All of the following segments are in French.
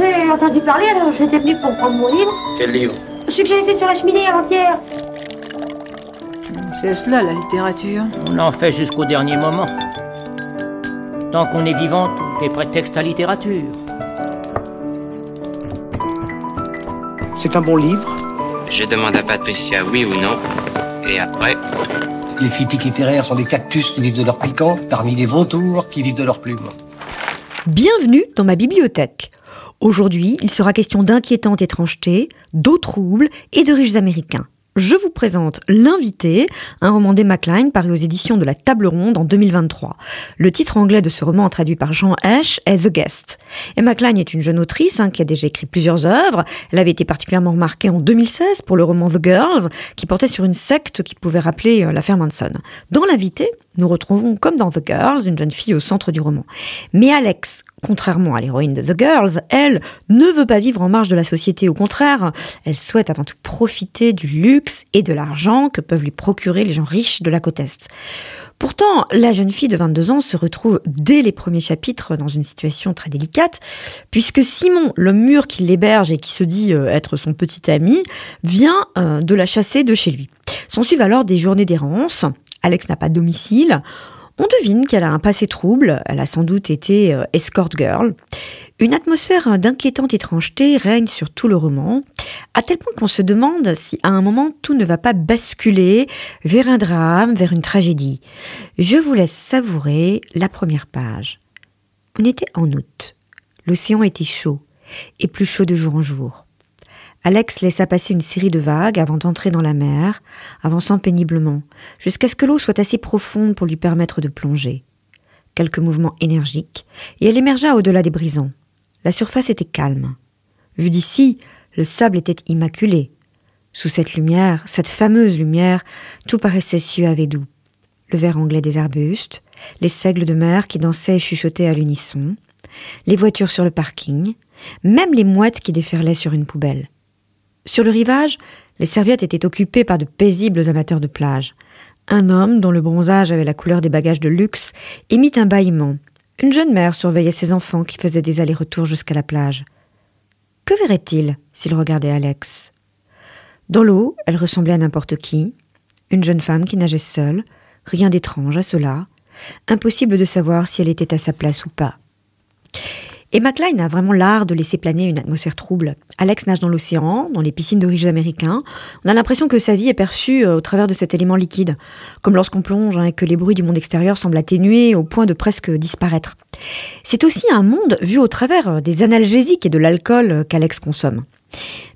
J'ai entendu parler, alors j'étais venu pour prendre mon livre. Quel livre Celui que j'ai laissé sur la cheminée avant-hier. C'est cela la littérature. On en fait jusqu'au dernier moment. Tant qu'on est vivant, tout est prétexte à littérature. C'est un bon livre. Je demande à Patricia oui ou non. Et après, Les critiques littéraires sont des cactus qui vivent de leur piquant, parmi les vautours qui vivent de leurs plumes. Bienvenue dans ma bibliothèque. Aujourd'hui, il sera question d'inquiétantes étrangetés, d'eau trouble et de riches américains. Je vous présente L'invité, un roman d'Emma Klein paru aux éditions de la Table Ronde en 2023. Le titre anglais de ce roman traduit par Jean Hesch est The Guest. Emma Klein est une jeune autrice hein, qui a déjà écrit plusieurs œuvres. Elle avait été particulièrement remarquée en 2016 pour le roman The Girls, qui portait sur une secte qui pouvait rappeler euh, l'affaire Manson. Dans L'invité, nous retrouvons, comme dans The Girls, une jeune fille au centre du roman. Mais Alex, contrairement à l'héroïne de The Girls, elle ne veut pas vivre en marge de la société. Au contraire, elle souhaite avant tout profiter du luxe et de l'argent que peuvent lui procurer les gens riches de la côte Est. Pourtant, la jeune fille de 22 ans se retrouve dès les premiers chapitres dans une situation très délicate, puisque Simon, l'homme mûr qui l'héberge et qui se dit euh, être son petit ami, vient euh, de la chasser de chez lui. S'en suivent alors des journées d'errance. Alex n'a pas domicile. On devine qu'elle a un passé trouble, elle a sans doute été euh, escort girl. Une atmosphère d'inquiétante étrangeté règne sur tout le roman, à tel point qu'on se demande si à un moment tout ne va pas basculer vers un drame, vers une tragédie. Je vous laisse savourer la première page. On était en août. L'océan était chaud, et plus chaud de jour en jour. Alex laissa passer une série de vagues avant d'entrer dans la mer, avançant péniblement, jusqu'à ce que l'eau soit assez profonde pour lui permettre de plonger. Quelques mouvements énergiques, et elle émergea au-delà des brisants. La surface était calme. Vu d'ici, le sable était immaculé. Sous cette lumière, cette fameuse lumière, tout paraissait suave et doux. Le vert anglais des arbustes, les seigles de mer qui dansaient et chuchotaient à l'unisson, les voitures sur le parking, même les mouettes qui déferlaient sur une poubelle. Sur le rivage, les serviettes étaient occupées par de paisibles amateurs de plage. Un homme, dont le bronzage avait la couleur des bagages de luxe, émit un bâillement. Une jeune mère surveillait ses enfants qui faisaient des allers-retours jusqu'à la plage. Que verrait-il s'il regardait Alex? Dans l'eau, elle ressemblait à n'importe qui. Une jeune femme qui nageait seule, rien d'étrange à cela. Impossible de savoir si elle était à sa place ou pas. Emma Klein a vraiment l'art de laisser planer une atmosphère trouble. Alex nage dans l'océan, dans les piscines de riches américains. On a l'impression que sa vie est perçue euh, au travers de cet élément liquide, comme lorsqu'on plonge hein, et que les bruits du monde extérieur semblent atténués au point de presque disparaître. C'est aussi un monde vu au travers euh, des analgésiques et de l'alcool euh, qu'Alex consomme.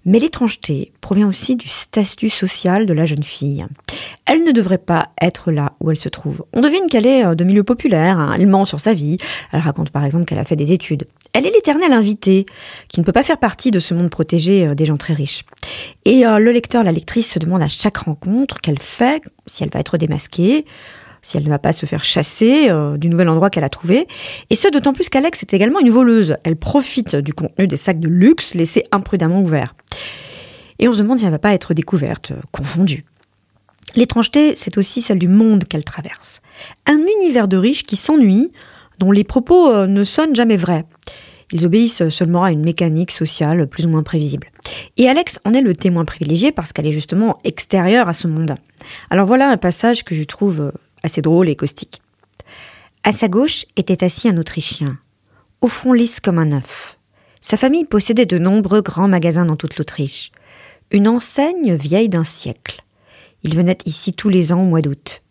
Mais l'étrangeté provient aussi du statut social de la jeune fille. Elle ne devrait pas être là où elle se trouve. On devine qu'elle est de milieu populaire, hein, elle ment sur sa vie, elle raconte par exemple qu'elle a fait des études. Elle est l'éternelle invitée, qui ne peut pas faire partie de ce monde protégé des gens très riches. Et euh, le lecteur, la lectrice se demande à chaque rencontre qu'elle fait, si elle va être démasquée, si elle ne va pas se faire chasser euh, du nouvel endroit qu'elle a trouvé. Et ce, d'autant plus qu'Alex est également une voleuse. Elle profite du contenu des sacs de luxe laissés imprudemment ouverts. Et on se demande si elle ne va pas être découverte, euh, confondue. L'étrangeté, c'est aussi celle du monde qu'elle traverse. Un univers de riches qui s'ennuie, dont les propos euh, ne sonnent jamais vrais. Ils obéissent seulement à une mécanique sociale plus ou moins prévisible. Et Alex en est le témoin privilégié parce qu'elle est justement extérieure à ce monde. Alors voilà un passage que je trouve assez drôle et caustique. À sa gauche était assis un Autrichien, au front lisse comme un œuf. Sa famille possédait de nombreux grands magasins dans toute l'Autriche, une enseigne vieille d'un siècle. Il venait ici tous les ans au mois d'août.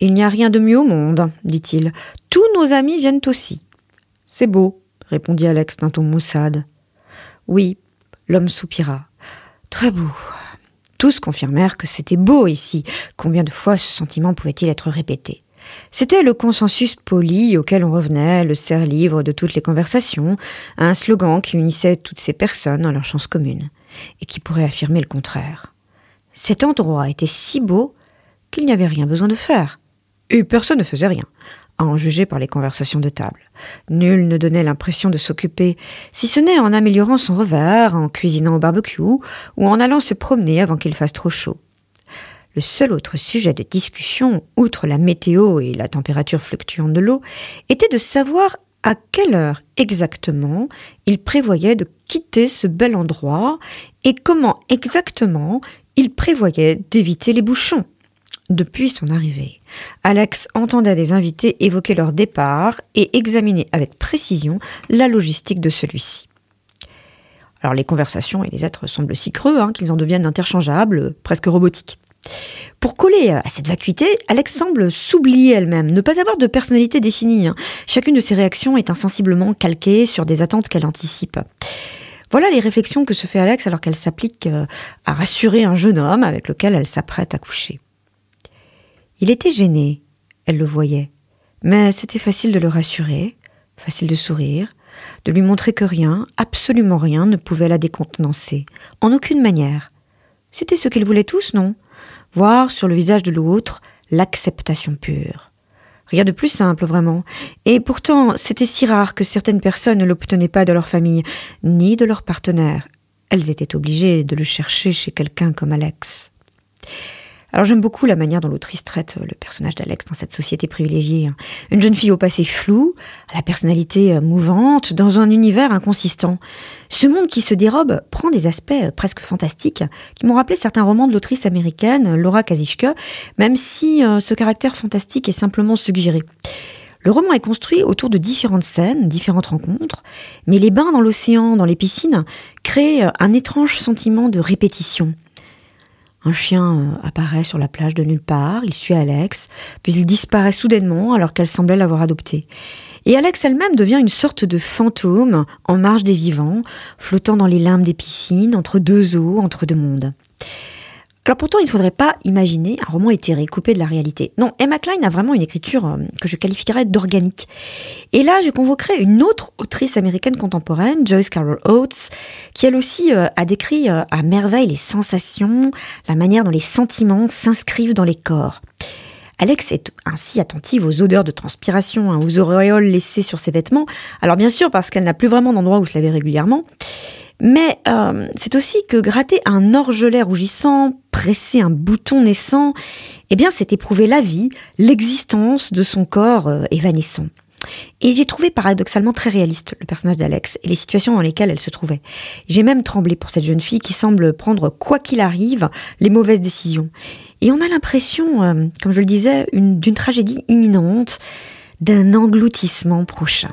Il n'y a rien de mieux au monde, dit-il. Tous nos amis viennent aussi. C'est beau, répondit Alex d'un ton maussade. Oui, l'homme soupira. Très beau. Tous confirmèrent que c'était beau ici. Combien de fois ce sentiment pouvait-il être répété? C'était le consensus poli auquel on revenait, le serre-livre de toutes les conversations, un slogan qui unissait toutes ces personnes en leur chance commune, et qui pourrait affirmer le contraire. Cet endroit était si beau qu'il n'y avait rien besoin de faire. Et personne ne faisait rien à en juger par les conversations de table. Nul ne donnait l'impression de s'occuper, si ce n'est en améliorant son revers, en cuisinant au barbecue, ou en allant se promener avant qu'il fasse trop chaud. Le seul autre sujet de discussion, outre la météo et la température fluctuante de l'eau, était de savoir à quelle heure exactement il prévoyait de quitter ce bel endroit et comment exactement il prévoyait d'éviter les bouchons. Depuis son arrivée, Alex entendait des invités évoquer leur départ et examiner avec précision la logistique de celui-ci. Alors les conversations et les êtres semblent si creux hein, qu'ils en deviennent interchangeables, presque robotiques. Pour coller à cette vacuité, Alex semble s'oublier elle-même, ne pas avoir de personnalité définie. Hein. Chacune de ses réactions est insensiblement calquée sur des attentes qu'elle anticipe. Voilà les réflexions que se fait Alex alors qu'elle s'applique euh, à rassurer un jeune homme avec lequel elle s'apprête à coucher. Il était gêné, elle le voyait, mais c'était facile de le rassurer, facile de sourire, de lui montrer que rien, absolument rien, ne pouvait la décontenancer, en aucune manière. C'était ce qu'ils voulaient tous, non? Voir sur le visage de l'autre l'acceptation pure. Rien de plus simple, vraiment. Et pourtant, c'était si rare que certaines personnes ne l'obtenaient pas de leur famille, ni de leur partenaire. Elles étaient obligées de le chercher chez quelqu'un comme Alex. Alors j'aime beaucoup la manière dont l'autrice traite euh, le personnage d'Alex dans cette société privilégiée. Hein. Une jeune fille au passé flou, à la personnalité euh, mouvante, dans un univers inconsistant. Ce monde qui se dérobe prend des aspects euh, presque fantastiques qui m'ont rappelé certains romans de l'autrice américaine Laura Kazishke, même si ce caractère fantastique est simplement suggéré. Le roman est construit autour de différentes scènes, différentes rencontres, mais les bains dans l'océan, dans les piscines, créent un étrange sentiment de répétition. Un chien euh, apparaît sur la plage de nulle part, il suit Alex, puis il disparaît soudainement alors qu'elle semblait l'avoir adopté. Et Alex elle-même devient une sorte de fantôme en marge des vivants, flottant dans les limbes des piscines, entre deux eaux, entre deux mondes. Alors pourtant, il ne faudrait pas imaginer un roman éthéré, coupé de la réalité. Non, Emma Klein a vraiment une écriture euh, que je qualifierais d'organique. Et là, je convoquerai une autre autrice américaine contemporaine, Joyce Carol Oates, qui elle aussi euh, a décrit euh, à merveille les sensations, la manière dont les sentiments s'inscrivent dans les corps. Alex est ainsi attentive aux odeurs de transpiration, hein, aux auréoles laissées sur ses vêtements. Alors bien sûr, parce qu'elle n'a plus vraiment d'endroit où se laver régulièrement. Mais euh, c'est aussi que gratter un orgelet rougissant, presser un bouton naissant, eh bien c'est éprouver la vie, l'existence de son corps euh, évanescent. Et j'ai trouvé paradoxalement très réaliste le personnage d'Alex et les situations dans lesquelles elle se trouvait. J'ai même tremblé pour cette jeune fille qui semble prendre, quoi qu'il arrive, les mauvaises décisions. Et on a l'impression, euh, comme je le disais, d'une tragédie imminente, d'un engloutissement prochain.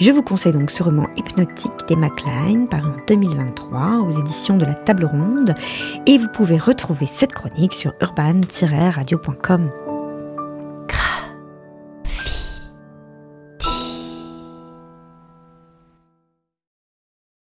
Je vous conseille donc ce roman hypnotique d'Emma Klein, paru en 2023 aux éditions de la Table Ronde, et vous pouvez retrouver cette chronique sur urban-radio.com.